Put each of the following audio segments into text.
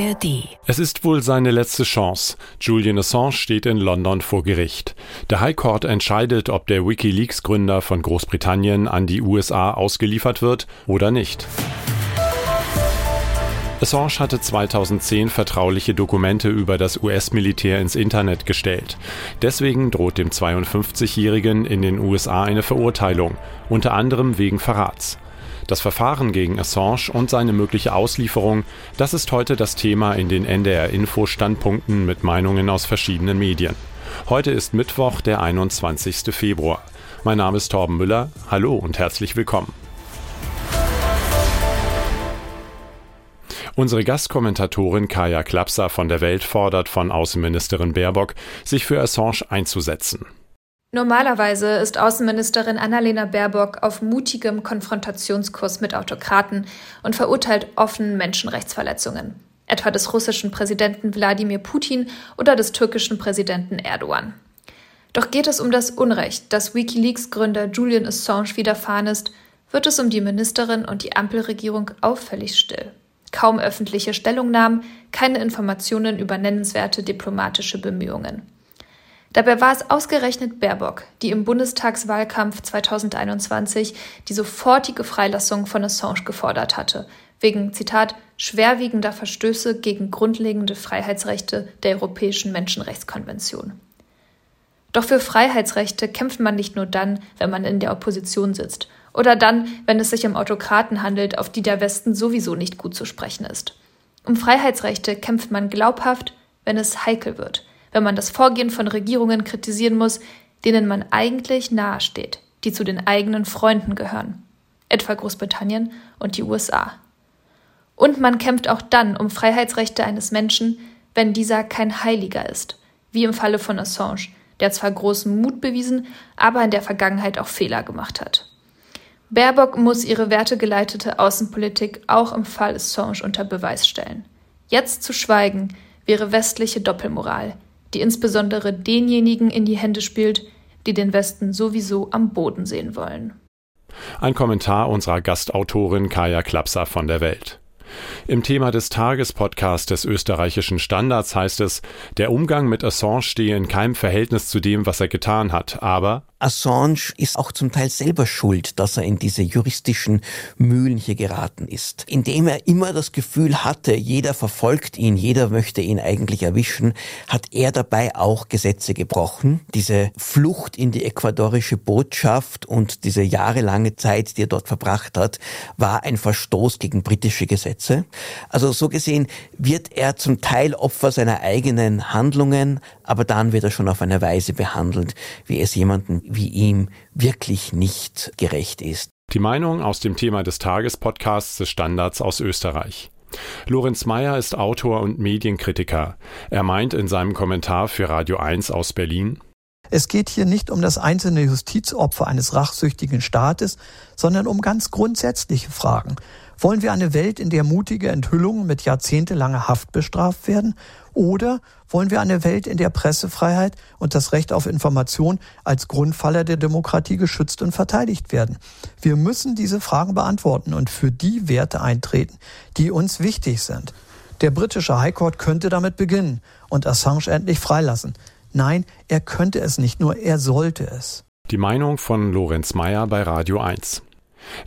ARD. Es ist wohl seine letzte Chance. Julian Assange steht in London vor Gericht. Der High Court entscheidet, ob der WikiLeaks-Gründer von Großbritannien an die USA ausgeliefert wird oder nicht. Assange hatte 2010 vertrauliche Dokumente über das US-Militär ins Internet gestellt. Deswegen droht dem 52-Jährigen in den USA eine Verurteilung, unter anderem wegen Verrats. Das Verfahren gegen Assange und seine mögliche Auslieferung, das ist heute das Thema in den NDR-Info-Standpunkten mit Meinungen aus verschiedenen Medien. Heute ist Mittwoch, der 21. Februar. Mein Name ist Torben Müller. Hallo und herzlich willkommen. Unsere Gastkommentatorin Kaya Klapser von der Welt fordert von Außenministerin Baerbock, sich für Assange einzusetzen. Normalerweise ist Außenministerin Annalena Baerbock auf mutigem Konfrontationskurs mit Autokraten und verurteilt offen Menschenrechtsverletzungen, etwa des russischen Präsidenten Wladimir Putin oder des türkischen Präsidenten Erdogan. Doch geht es um das Unrecht, das Wikileaks-Gründer Julian Assange widerfahren ist, wird es um die Ministerin und die Ampelregierung auffällig still. Kaum öffentliche Stellungnahmen, keine Informationen über nennenswerte diplomatische Bemühungen. Dabei war es ausgerechnet Baerbock, die im Bundestagswahlkampf 2021 die sofortige Freilassung von Assange gefordert hatte, wegen, Zitat, schwerwiegender Verstöße gegen grundlegende Freiheitsrechte der Europäischen Menschenrechtskonvention. Doch für Freiheitsrechte kämpft man nicht nur dann, wenn man in der Opposition sitzt, oder dann, wenn es sich um Autokraten handelt, auf die der Westen sowieso nicht gut zu sprechen ist. Um Freiheitsrechte kämpft man glaubhaft, wenn es heikel wird – wenn man das Vorgehen von Regierungen kritisieren muss, denen man eigentlich nahesteht, die zu den eigenen Freunden gehören, etwa Großbritannien und die USA. Und man kämpft auch dann um Freiheitsrechte eines Menschen, wenn dieser kein Heiliger ist, wie im Falle von Assange, der zwar großen Mut bewiesen, aber in der Vergangenheit auch Fehler gemacht hat. Baerbock muss ihre wertegeleitete Außenpolitik auch im Fall Assange unter Beweis stellen. Jetzt zu schweigen wäre westliche Doppelmoral, die insbesondere denjenigen in die Hände spielt, die den Westen sowieso am Boden sehen wollen. Ein Kommentar unserer Gastautorin Kaya Klapser von der Welt. Im Thema des Tagespodcasts des österreichischen Standards heißt es, der Umgang mit Assange stehe in keinem Verhältnis zu dem, was er getan hat, aber Assange ist auch zum Teil selber schuld, dass er in diese juristischen Mühlen hier geraten ist. Indem er immer das Gefühl hatte, jeder verfolgt ihn, jeder möchte ihn eigentlich erwischen, hat er dabei auch Gesetze gebrochen. Diese Flucht in die ecuadorische Botschaft und diese jahrelange Zeit, die er dort verbracht hat, war ein Verstoß gegen britische Gesetze. Also so gesehen wird er zum Teil Opfer seiner eigenen Handlungen, aber dann wird er schon auf eine Weise behandelt, wie es jemanden wie ihm wirklich nicht gerecht ist. Die Meinung aus dem Thema des Tagespodcasts des Standards aus Österreich. Lorenz Mayer ist Autor und Medienkritiker. Er meint in seinem Kommentar für Radio 1 aus Berlin, es geht hier nicht um das einzelne Justizopfer eines rachsüchtigen Staates, sondern um ganz grundsätzliche Fragen. Wollen wir eine Welt, in der mutige Enthüllungen mit jahrzehntelanger Haft bestraft werden? Oder wollen wir eine Welt, in der Pressefreiheit und das Recht auf Information als Grundpfeiler der Demokratie geschützt und verteidigt werden? Wir müssen diese Fragen beantworten und für die Werte eintreten, die uns wichtig sind. Der britische High Court könnte damit beginnen und Assange endlich freilassen. Nein, er könnte es nicht, nur er sollte es. Die Meinung von Lorenz Mayer bei Radio 1.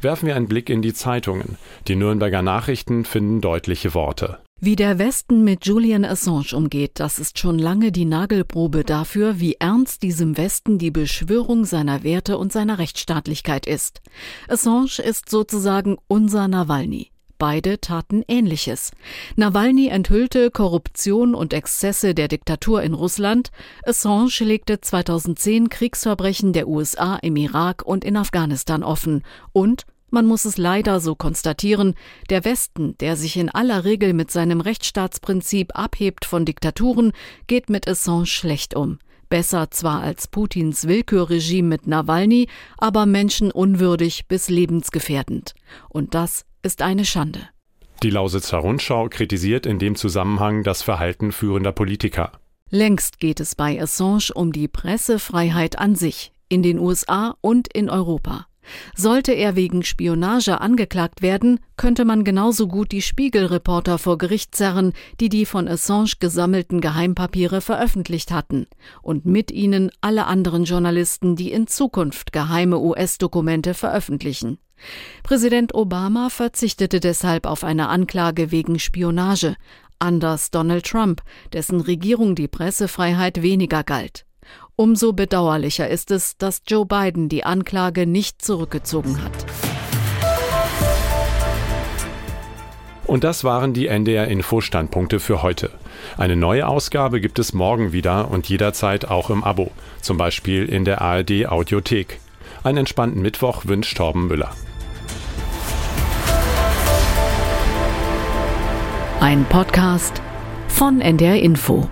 Werfen wir einen Blick in die Zeitungen. Die Nürnberger Nachrichten finden deutliche Worte. Wie der Westen mit Julian Assange umgeht, das ist schon lange die Nagelprobe dafür, wie ernst diesem Westen die Beschwörung seiner Werte und seiner Rechtsstaatlichkeit ist. Assange ist sozusagen unser Nawalny. Beide taten Ähnliches. Nawalny enthüllte Korruption und Exzesse der Diktatur in Russland. Assange legte 2010 Kriegsverbrechen der USA im Irak und in Afghanistan offen. Und man muss es leider so konstatieren, der Westen, der sich in aller Regel mit seinem Rechtsstaatsprinzip abhebt von Diktaturen, geht mit Assange schlecht um. Besser zwar als Putins Willkürregime mit Nawalny, aber menschenunwürdig bis lebensgefährdend. Und das ist eine Schande. Die Lausitzer Rundschau kritisiert in dem Zusammenhang das Verhalten führender Politiker. Längst geht es bei Assange um die Pressefreiheit an sich, in den USA und in Europa. Sollte er wegen Spionage angeklagt werden, könnte man genauso gut die Spiegelreporter vor Gericht zerren, die die von Assange gesammelten Geheimpapiere veröffentlicht hatten, und mit ihnen alle anderen Journalisten, die in Zukunft geheime US-Dokumente veröffentlichen. Präsident Obama verzichtete deshalb auf eine Anklage wegen Spionage, anders Donald Trump, dessen Regierung die Pressefreiheit weniger galt. Umso bedauerlicher ist es, dass Joe Biden die Anklage nicht zurückgezogen hat. Und das waren die NDR Info Standpunkte für heute. Eine neue Ausgabe gibt es morgen wieder und jederzeit auch im Abo, zum Beispiel in der ARD Audiothek. Einen entspannten Mittwoch wünscht Torben Müller. Ein Podcast von NDR Info.